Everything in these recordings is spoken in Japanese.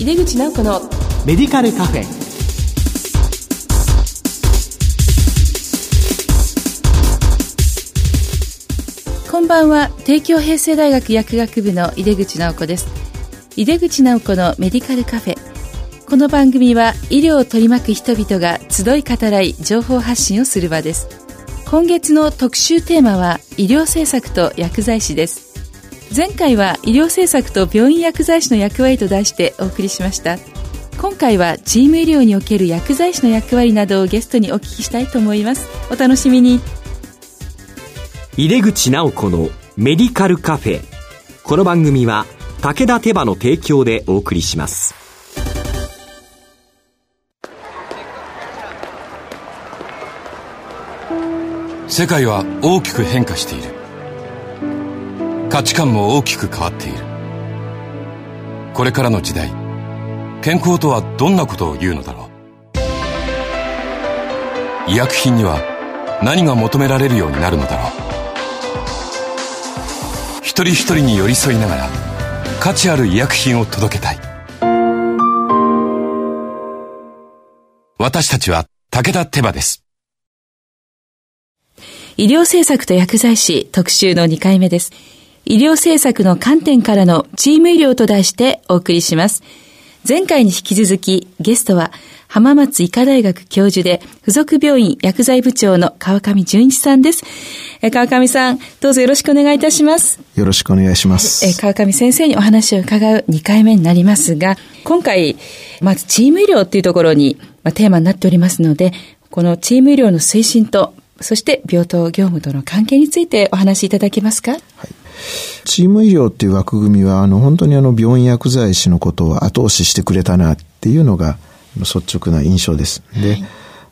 井出口直子のメディカルカフェ。こんばんは。帝京平成大学薬学部の井出口直子です。井出口直子のメディカルカフェ。この番組は医療を取り巻く人々が集い語らい情報発信をする場です。今月の特集テーマは医療政策と薬剤師です前回は医療政策と病院薬剤師の役割と題してお送りしました。今回はチーム医療における薬剤師の役割などをゲストにお聞きしたいと思います。お楽しみに。井出口直子のメディカルカフェ。この番組は武田手羽の提供でお送りします。世界は大きく変化している価値観も大きく変わっている。これからの時代健康とはどんなことを言うのだろう。医薬品には何が求められるようになるのだろう。一人一人に寄り添いながら価値ある医薬品を届けたい。私たちは武田手羽です。医療政策と薬剤師特集の2回目です。医療政策の観点からのチーム医療と題してお送りします前回に引き続きゲストは浜松医科大学教授で付属病院薬剤部長の川上淳一さんです。川上さん、どうぞよろしくお願いいたします。よろしくお願いします。川上先生にお話を伺う2回目になりますが、今回、まずチーム医療っていうところに、まあ、テーマになっておりますので、このチーム医療の推進と、そして病棟業務との関係についてお話しいただけますか？はいチーム医療っていう枠組みは、あの、本当にあの、病院薬剤師のことを後押ししてくれたなっていうのが、率直な印象です。で、はい、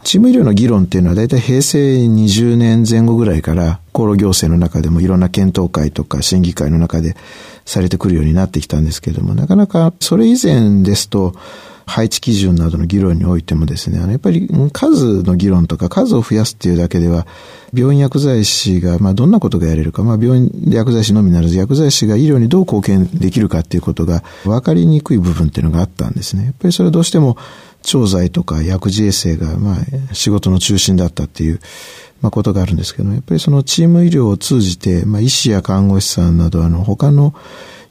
チーム医療の議論っていうのは大体平成20年前後ぐらいから厚労行政の中でもいろんな検討会とか審議会の中でされてくるようになってきたんですけれども、なかなかそれ以前ですと、配置基準などの議論においてもですね、あの、やっぱり数の議論とか数を増やすっていうだけでは、病院薬剤師が、まあ、どんなことがやれるか、まあ、病院薬剤師のみならず、薬剤師が医療にどう貢献できるかっていうことが分かりにくい部分っていうのがあったんですね。やっぱりそれはどうしても、調剤とか薬事衛生が、まあ、仕事の中心だったっていう、まあ、ことがあるんですけど、やっぱりそのチーム医療を通じて、まあ、医師や看護師さんなど、あの、他の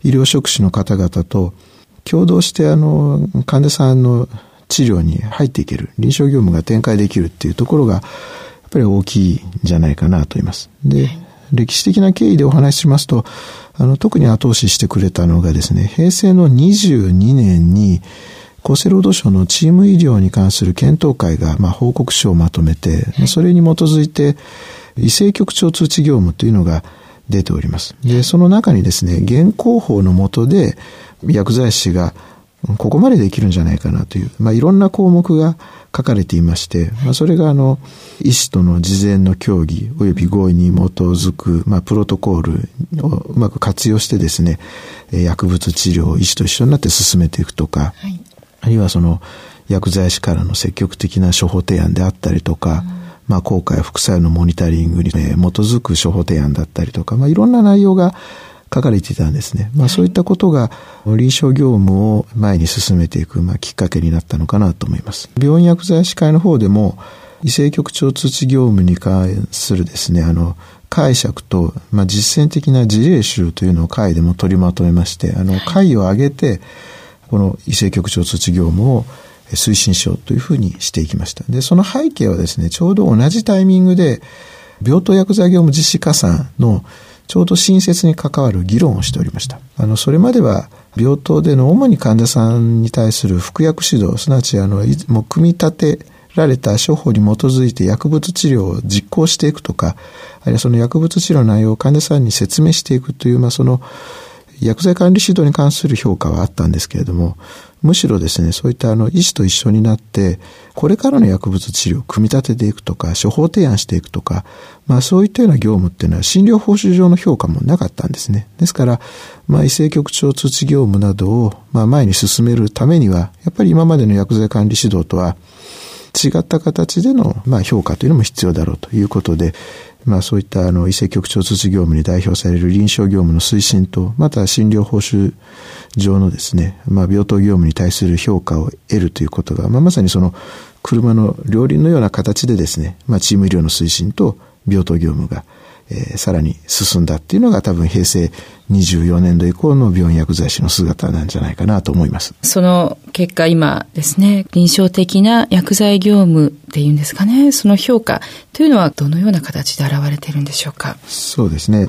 医療職種の方々と共同して、あの、患者さんの治療に入っていける、臨床業務が展開できるっていうところが、やっぱり大きいんじゃないかなと言います。で、歴史的な経緯でお話ししますと、あの、特に後押ししてくれたのがですね、平成の22年に、厚生労働省のチーム医療に関する検討会が、まあ、報告書をまとめて、それに基づいて、異性局長通知業務というのが出ております。で、その中にですね、現行法の下で、薬剤師がここまでできるんじゃないかなという、まあ、いろんな項目が書かれていまして、まあ、それがあの、医師との事前の協議及び合意に基づく、まあ、プロトコールをうまく活用してですね、薬物治療を医師と一緒になって進めていくとか、はい、あるいはその、薬剤師からの積極的な処方提案であったりとか、うん、まあ、効果や副作用のモニタリングに基づく処方提案だったりとか、まあ、いろんな内容が書かれていたんですね。まあそういったことが臨床業務を前に進めていく、まあ、きっかけになったのかなと思います。病院薬剤師会の方でも、異性局長通知業務に関するですね、あの、解釈と、まあ、実践的な事例集というのを会でも取りまとめまして、あの、会を挙げて、この異性局長通知業務を推進しようというふうにしていきました。で、その背景はですね、ちょうど同じタイミングで、病棟薬剤業務実施加算のちょうど親切に関わる議論をしておりました。あの、それまでは病棟での主に患者さんに対する服薬指導、すなわちあの、もう組み立てられた処方に基づいて薬物治療を実行していくとか、あるいはその薬物治療の内容を患者さんに説明していくという、まあ、その、薬剤管理指導に関する評価はあったんですけれども、むしろですね、そういったあの医師と一緒になって、これからの薬物治療を組み立てていくとか、処方提案していくとか、まあそういったような業務っていうのは診療報酬上の評価もなかったんですね。ですから、まあ異性局長通知業務などを、まあ前に進めるためには、やっぱり今までの薬剤管理指導とは違った形での、まあ、評価というのも必要だろうということで、まあそういったあの、医政局長通知業務に代表される臨床業務の推進と、また診療報酬上のですね、まあ病棟業務に対する評価を得るということが、まあまさにその、車の両輪のような形でですね、まあチーム医療の推進と病棟業務が、えー、さらに進んだっていうのが多分平成24年度以降の病院薬剤師の姿なんじゃないかなと思います。その結果今ですね、臨床的な薬剤業務っていうんですかね、その評価というのはどのような形で現れているんでしょうか？そうですね。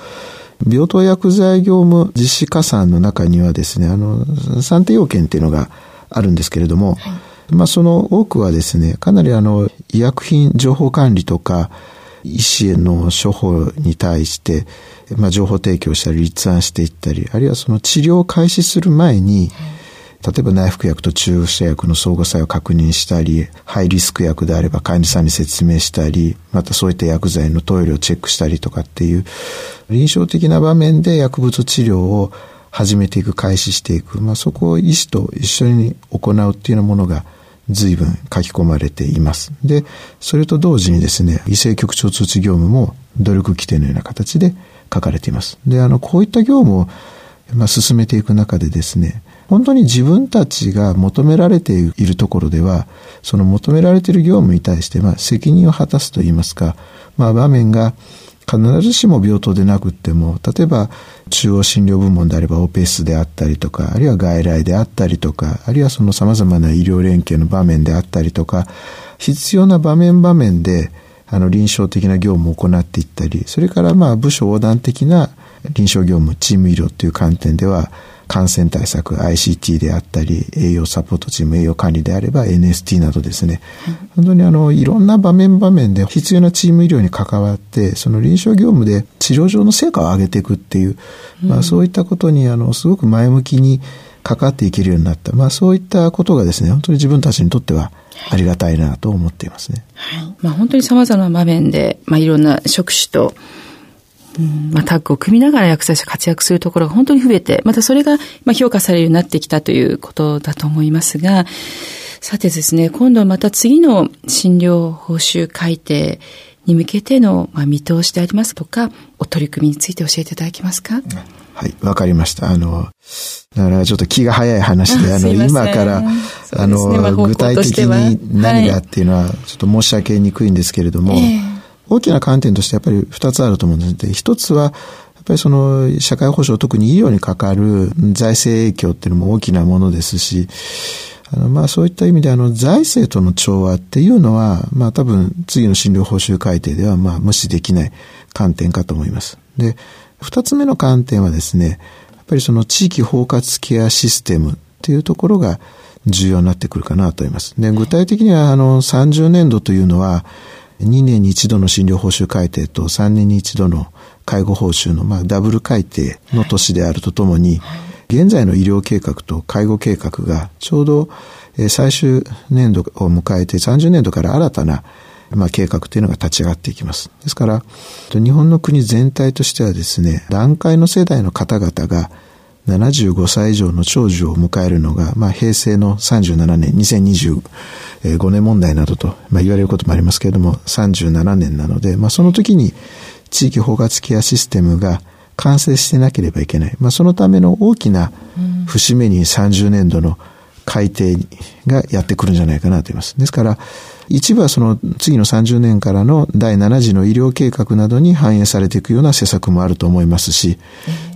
病棟薬剤業務実施加算の中にはですね、あの、算定要件っていうのがあるんですけれども、はい、まあその多くはですね、かなりあの、医薬品情報管理とか、医師への処方に対して、まあ、情報提供したり立案していったり、あるいはその治療を開始する前に、例えば内服薬と注射薬の相互作用を確認したり、ハイリスク薬であれば患者さんに説明したり、またそういった薬剤の投与量をチェックしたりとかっていう、臨床的な場面で薬物治療を始めていく、開始していく、まあ、そこを医師と一緒に行うっていうようなものが、随分書き込まれています。で、それと同時にですね、異性局長通知業務も努力規定のような形で書かれています。で、あの、こういった業務を、まあ、進めていく中でですね、本当に自分たちが求められているところでは、その求められている業務に対して、まあ、責任を果たすといいますか、まあ、場面が必ずしも病棟でなくっても、例えば中央診療部門であればオペ室であったりとか、あるいは外来であったりとか、あるいはその様々な医療連携の場面であったりとか、必要な場面場面で、あの臨床的な業務を行っていったり、それからまあ部署横断的な臨床業務、チーム医療という観点では、感染対策 ICT であったり栄養サポートチーム栄養管理であれば NST などですね、本当にあのいろんな場面場面で必要なチーム医療に関わってその臨床業務で治療上の成果を上げていくっていう、まあ、そういったことにあのすごく前向きに関わっていけるようになった、まあ、そういったことがですね本当に自分たちにとってはありがたいなと思っていますね。はい、まあ、本当に様々な場面で、まあ、いろんな職種とうん。まあ、タッグを組みながら薬剤師が活躍するところが本当に増えて、またそれが、まあ、評価されるようになってきたということだと思いますが、さてですね、今度はまた次の診療報酬改定に向けての、まあ、見通しでありますとか、お取り組みについて教えていただけますか、はい、わかりました。あの、だからちょっと気が早い話で、あの、今から、あの、ねまあ、具体的に何がっていうのは、ちょっと申し上げにくいんですけれども、えー大きな観点としてやっぱり二つあると思うんです。一つは、やっぱりその社会保障、特に医療にかかる財政影響っていうのも大きなものですし、あのまあそういった意味であの財政との調和っていうのは、まあ多分次の診療報酬改定ではまあ無視できない観点かと思います。で、二つ目の観点はですね、やっぱりその地域包括ケアシステムっていうところが重要になってくるかなと思います。で、具体的にはあの30年度というのは、2年に一度の診療報酬改定と3年に一度の介護報酬の、まあ、ダブル改定の年であるとともに、現在の医療計画と介護計画がちょうど最終年度を迎えて30年度から新たなまあ、計画というのが立ち上がっていきます。ですから、日本の国全体としてはですね、段階の世代の方々が75歳以上の長寿を迎えるのが、まあ、平成の37年、2025年問題などと、まあ、言われることもありますけれども、37年なので、まあ、その時に地域包括ケアシステムが完成してなければいけない。まあ、そのための大きな節目に30年度の改定がやってくるんじゃないかなと言います。ですから、一部はその次の30年からの第7次の医療計画などに反映されていくような施策もあると思いますし、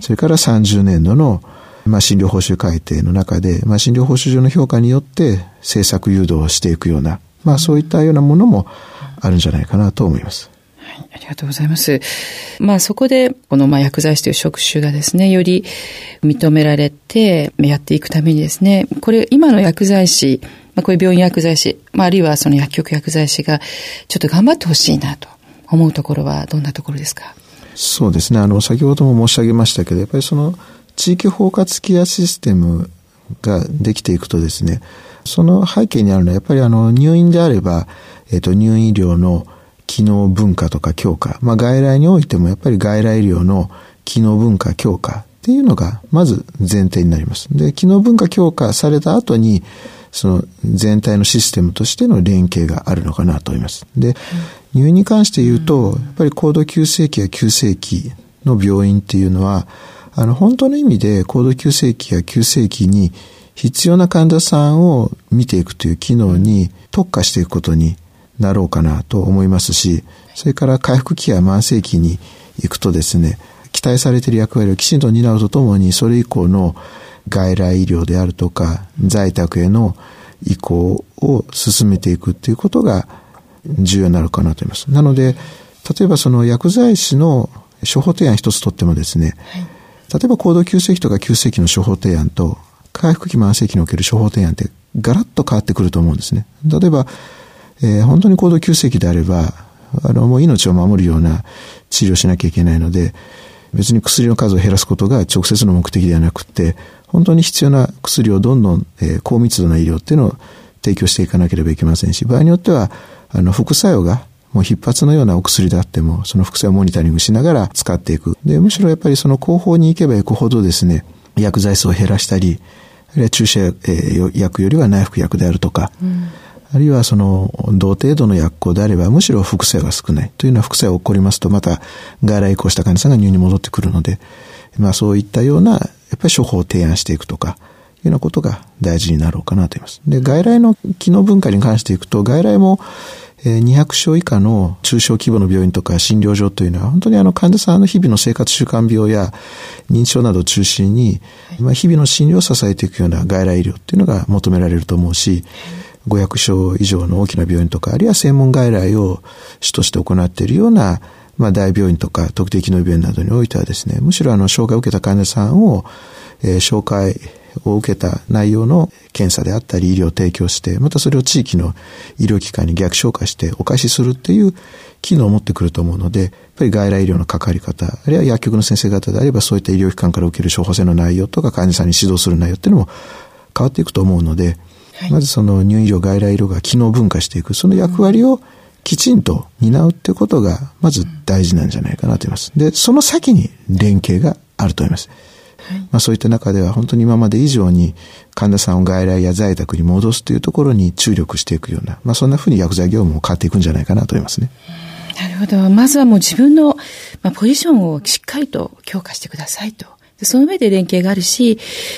それから30年度のまあ、診療報酬改定の中で、まあ、診療報酬上の評価によって政策誘導をしていくような、まあ、そういったようなものもあるんじゃないかなと思います。はい、ありがとうございます。まあそこで、このまあ薬剤師という職種がですね、より認められてやっていくためにですね、これ今の薬剤師、まあ、こういう病院薬剤師、まあ、あるいはその薬局薬剤師がちょっと頑張ってほしいなと思うところはどんなところですか？そうですね。あの、先ほども申し上げましたけど、やっぱりその地域包括ケアシステムができていくとですね、その背景にあるのはやっぱりあの入院であれば、えっ、と入院医療の機能文化とか強化、まあ外来においてもやっぱり外来医療の機能文化強化っていうのがまず前提になります。で、機能文化強化された後に、その全体のシステムとしての連携があるのかなと思います。で、入院に関して言うと、やっぱり高度急性期や急性期の病院っていうのは、あの、本当の意味で高度急性期や急性期に必要な患者さんを見ていくという機能に特化していくことになろうかなと思いますし、それから回復期や慢性期に行くとですね、期待されている役割をきちんと担うとともに、それ以降の外来医療であるとか、在宅への移行を進めていくっていうことが重要になるかなと思います。なので、例えばその薬剤師の処方提案一つとってもですね、はい、例えば高度急性期とか急性期の処方提案と、回復期慢性期における処方提案ってガラッと変わってくると思うんですね。例えば、えー、本当に高度急性期であれば、あの、もう命を守るような治療しなきゃいけないので、別に薬の数を減らすことが直接の目的ではなくて、本当に必要な薬をどんどん、えー、高密度な医療っていうのを提供していかなければいけませんし、場合によっては、あの、副作用がもう必発のようなお薬であっても、その副作用をモニタリングしながら使っていく。で、むしろやっぱりその後方に行けば行くほどですね、薬剤数を減らしたり、あるいは注射、えー、薬よりは内服薬であるとか、うんあるいはその同程度の薬効であればむしろ副作用が少ないというような副作用が起こりますとまた外来移行した患者さんが入院に戻ってくるので、まあそういったようなやっぱり処方を提案していくとか、いうようなことが大事になろうかなと思います。で、外来の機能文化に関していくと、外来も200床以下の中小規模の病院とか診療所というのは、本当にあの患者さんの日々の生活習慣病や認知症などを中心に、まあ、日々の診療を支えていくような外来医療っていうのが求められると思うし、500床以上の大きな病院とか、あるいは専門外来を主として行っているような、まあ、大病院とか特定機能病院などにおいてはですね、むしろあの、障害を受けた患者さんを、えー、紹介を受けた内容の検査であったり医療を提供して、またそれを地域の医療機関に逆紹介してお返しするっていう機能を持ってくると思うので、やっぱり外来医療の関わり方、あるいは薬局の先生方であればそういった医療機関から受ける処方箋の内容とか患者さんに指導する内容っていうのも変わっていくと思うので、はい、まずその入院医療、外来医療が機能分化していく、その役割をきちんと担うってことが、まず大事なんじゃないかなと思います。で、その先に連携があると思います。まあ、そういった中では本当に今まで以上に患者さんを外来や在宅に戻すというところに注力していくような、まあ、そんなふうに薬剤業務も変わっていくんじゃないかなと思いますね。なるほど。まずはもう自分の、まあ、ポジションをしっかりと強化してくださいと。その上で連携があるし、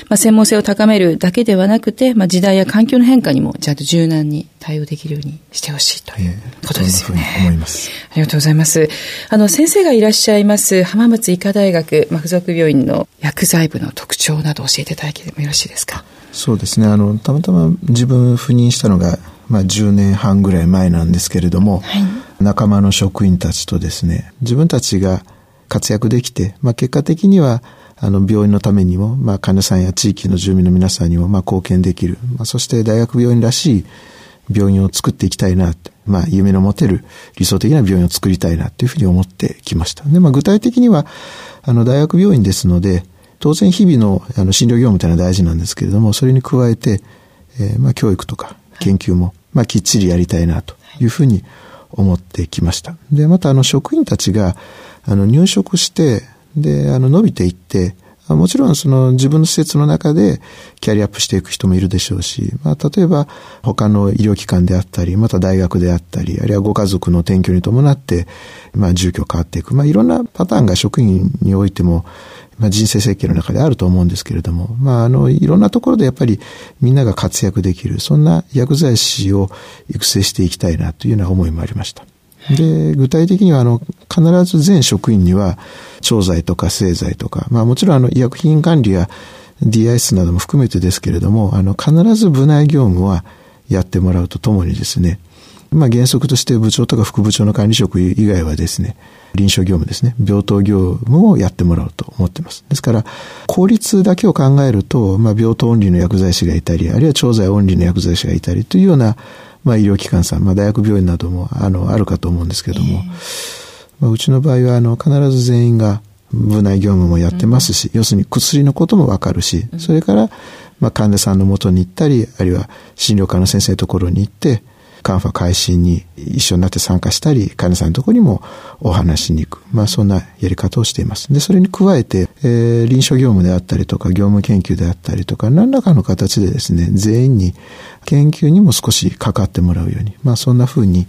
まあ、専門性を高めるだけではなくて、まあ、時代や環境の変化にもちゃんと柔軟に対応できるようにしてほしいということですよね。えー、思います。ありがとうございます。あの、先生がいらっしゃいます浜松医科大学、まあ、附属病院の薬剤部の特徴など教えていただけてもよろしいですか？そうですね。あの、たまたま自分赴任したのが、まあ、10年半ぐらい前なんですけれども、はい、仲間の職員たちとですね、自分たちが活躍できて、まあ、結果的にはあの、病院のためにも、まあ、患者さんや地域の住民の皆さんにも、まあ、貢献できる。まあ、そして大学病院らしい病院を作っていきたいな、まあ、夢の持てる理想的な病院を作りたいな、というふうに思ってきました。で、まあ、具体的には、あの、大学病院ですので、当然日々のあの診療業務というのは大事なんですけれども、それに加えて、えー、まあ、教育とか研究も、まあ、きっちりやりたいな、というふうに思ってきました。で、また、あの、職員たちが、あの、入職して、で、あの、伸びていって、もちろんその自分の施設の中でキャリアアップしていく人もいるでしょうし、まあ、例えば他の医療機関であったり、また大学であったり、あるいはご家族の転居に伴って、まあ、住居変わっていく。まあ、いろんなパターンが職員においても、まあ、人生設計の中であると思うんですけれども、まあ、あの、いろんなところでやっぱりみんなが活躍できる、そんな薬剤師を育成していきたいなというような思いもありました。で、具体的には、あの、必ず全職員には、調剤とか製剤とか、まあもちろんあの、医薬品管理や DIS なども含めてですけれども、あの、必ず部内業務はやってもらうとともにですね、まあ原則として部長とか副部長の管理職以外はですね、臨床業務ですね、病棟業務をやってもらおうと思っています。ですから、効率だけを考えると、まあ病棟オンリーの薬剤師がいたり、あるいは調剤オンリーの薬剤師がいたりというようなまあ、医療機関さん、まあ、大学病院なども、あの、あるかと思うんですけども、まあ、うちの場合は、あの、必ず全員が部内業務もやってますし、要するに薬のこともわかるし、それから、まあ、患者さんのもとに行ったり、あるいは診療科の先生のところに行って、カンファ開始に一緒になって参加したり、患者さんのところにもお話しに行く。まあそんなやり方をしています。で、それに加えて、えー、臨床業務であったりとか、業務研究であったりとか、何らかの形でですね、全員に研究にも少しかかってもらうように、まあそんな風に、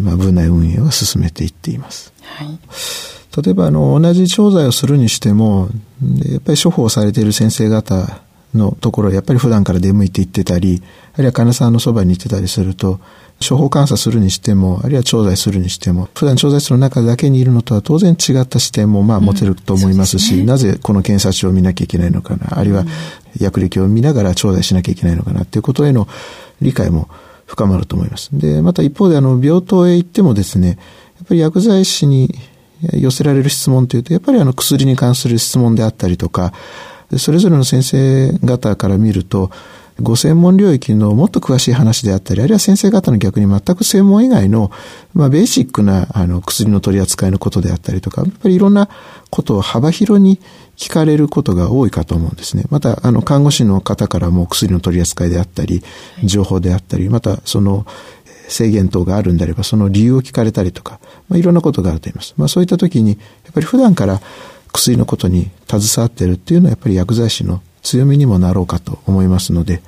まあ部内運営は進めていっています。はい。例えば、あの、同じ調剤をするにしても、やっぱり処方されている先生方のところやっぱり普段から出向いていってたり、あるいは患者さんのそばに行ってたりすると、処方監査するにしても、あるいは調剤するにしても、普段調剤室の中だけにいるのとは当然違った視点もまあ持てると思いますし、うんすね、なぜこの検査書を見なきゃいけないのかな、あるいは薬歴を見ながら調剤しなきゃいけないのかなっていうことへの理解も深まると思います。で、また一方であの、病棟へ行ってもですね、やっぱり薬剤師に寄せられる質問というと、やっぱりあの薬に関する質問であったりとか、それぞれの先生方から見ると、ご専門領域のもっと詳しい話であったり、あるいは先生方の逆に全く専門以外の、まあ、ベーシックな、あの、薬の取り扱いのことであったりとか、やっぱりいろんなことを幅広に聞かれることが多いかと思うんですね。また、あの、看護師の方からも薬の取り扱いであったり、情報であったり、また、その、制限等があるんであれば、その理由を聞かれたりとか、まあ、いろんなことがあると言います。まあ、そういった時に、やっぱり普段から薬のことに携わってるっていうのは、やっぱり薬剤師の強みにもなろうかと思いますので、はい、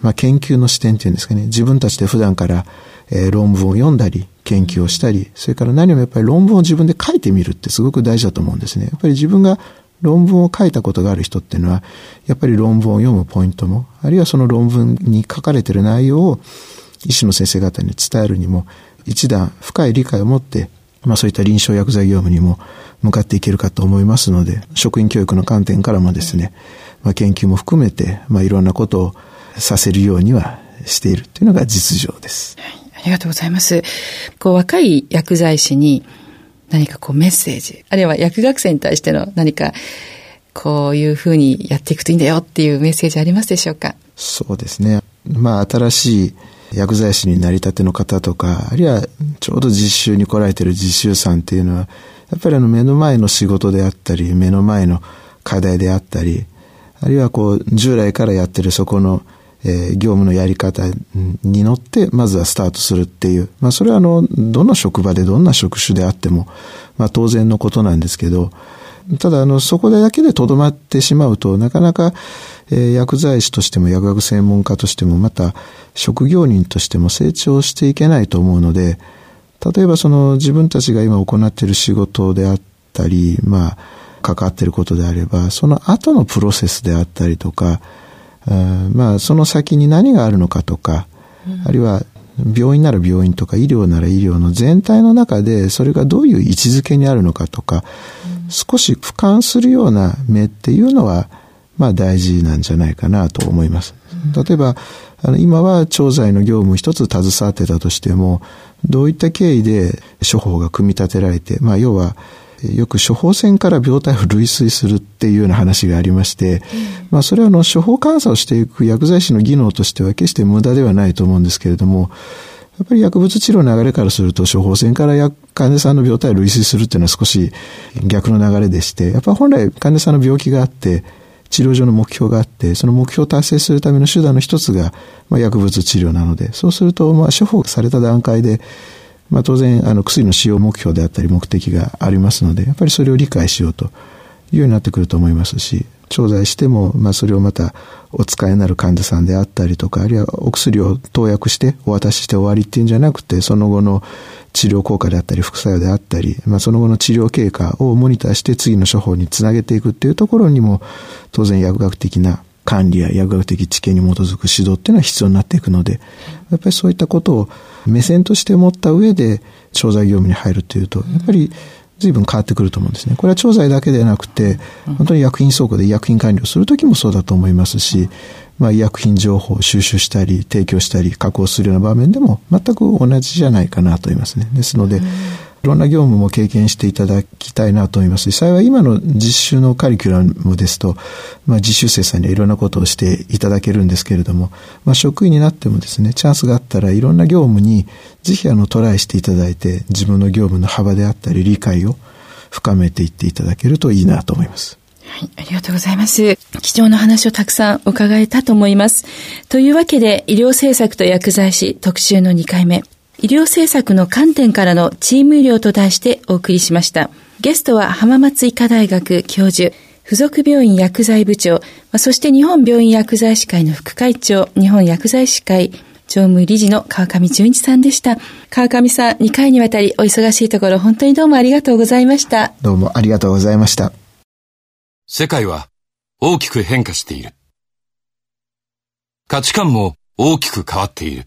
まあ、研究の視点っていうんですかね、自分たちで普段から、えー、論文を読んだり、研究をしたり、それから何もやっぱり論文を自分で書いてみるってすごく大事だと思うんですね。やっぱり自分が論文を書いたことがある人っていうのは、やっぱり論文を読むポイントも、あるいはその論文に書かれている内容を医師の先生方に伝えるにも、一段深い理解を持って、まあそういった臨床薬剤業務にも向かっていけるかと思いますので、職員教育の観点からもですね、まあ、研究も含めて、まあ、いろんなことをさせるようにはしているというのが実情です。はい、ありがとうございます。こう、若い薬剤師に何かこうメッセージ、あるいは薬学生に対しての何か、こういうふうにやっていくといいんだよっていうメッセージありますでしょうか？そうですね。まあ、新しい薬剤師になりたての方とか、あるいはちょうど実習に来られている実習さんっていうのは、やっぱりあの目の前の仕事であったり、目の前の課題であったり、あるいはこう、従来からやってるそこの、えー、業務のやり方に乗って、まずはスタートするっていう。まあ、それはあの、どの職場でどんな職種であっても、まあ、当然のことなんですけど、ただ、あの、そこだけでとどまってしまうと、なかなか、えー、薬剤師としても薬学専門家としても、また、職業人としても成長していけないと思うので、例えばその自分たちが今行っている仕事であったり、まあ、関わっていることであれば、その後のプロセスであったりとか、まあ、その先に何があるのかとか、うん、あるいは病院なら病院とか医療なら医療の全体の中でそれがどういう位置づけにあるのかとか、うん、少し俯瞰するような目っていうのは、まあ大事なんじゃないかなと思います。例えば、あの今は調剤の業務一つ携わってたとしても、どういった経緯で処方が組み立てられて、まあ要は、よく処方箋から病態を類推するっていうような話がありまして、まあそれはあの処方監査をしていく薬剤師の技能としては決して無駄ではないと思うんですけれども、やっぱり薬物治療の流れからすると処方箋から患者さんの病態を類推するっていうのは少し逆の流れでして、やっぱ本来患者さんの病気があって、治療上の目標があって、その目標を達成するための手段の一つが、まあ、薬物治療なので、そうすると、まあ、処方された段階で、まあ、当然、あの、薬の使用目標であったり目的がありますので、やっぱりそれを理解しようというようになってくると思いますし、調剤しても、まあ、それをまたお使いになる患者さんであったりとか、あるいはお薬を投薬してお渡しして終わりっていうんじゃなくて、その後の治療効果であったり、副作用であったり、まあ、その後の治療経過をモニターして次の処方につなげていくっていうところにも、当然薬学的な管理や薬学的知見に基づく指導っていうのは必要になっていくので、やっぱりそういったことを目線として持った上で調剤業務に入るというと、やっぱり随分変わってくると思うんですね。これは調剤だけでなくて、本当に薬品倉庫で医薬品管理をするときもそうだと思いますし、まあ、医薬品情報を収集したり、提供したり、確保するような場面でも全く同じじゃないかなと思いますね。ですので、ろんな業務も経験していただきたいなと思いますし、幸い今の実習のカリキュラムですと、まあ、実習生さんにはいろんなことをしていただけるんですけれども、まあ、職員になってもですね、チャンスがあったらいろんな業務にぜひあのトライしていただいて、自分の業務の幅であったり理解を深めていっていただけるといいなと思います。はい、ありがとうございます。貴重な話をたくさん伺えたと思います。というわけで、医療政策と薬剤師特集の2回目、医療政策の観点からのチーム医療と題してお送りしました。ゲストは浜松医科大学教授、付属病院薬剤部長、そして日本病院薬剤師会の副会長、日本薬剤師会常務理事の川上淳一さんでした。川上さん、2回にわたりお忙しいところ本当にどうもありがとうございました。どうもありがとうございました。世界は大きく変化している。価値観も大きく変わっている。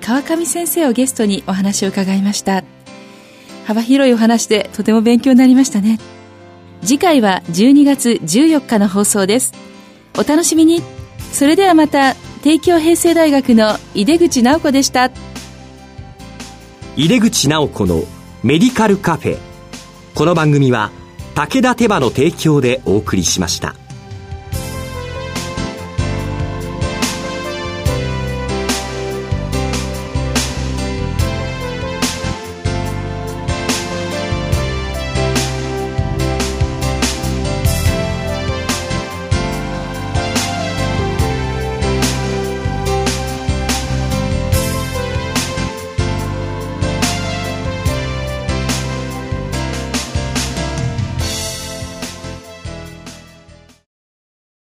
川上先生をゲストにお話を伺いました。幅広いお話でとても勉強になりましたね。次回は12月14日の放送です。お楽しみに。それではまた帝京平成大学の井出口直子でした。井出口直子のメディカルカフェ。この番組は武田手羽の提供でお送りしました。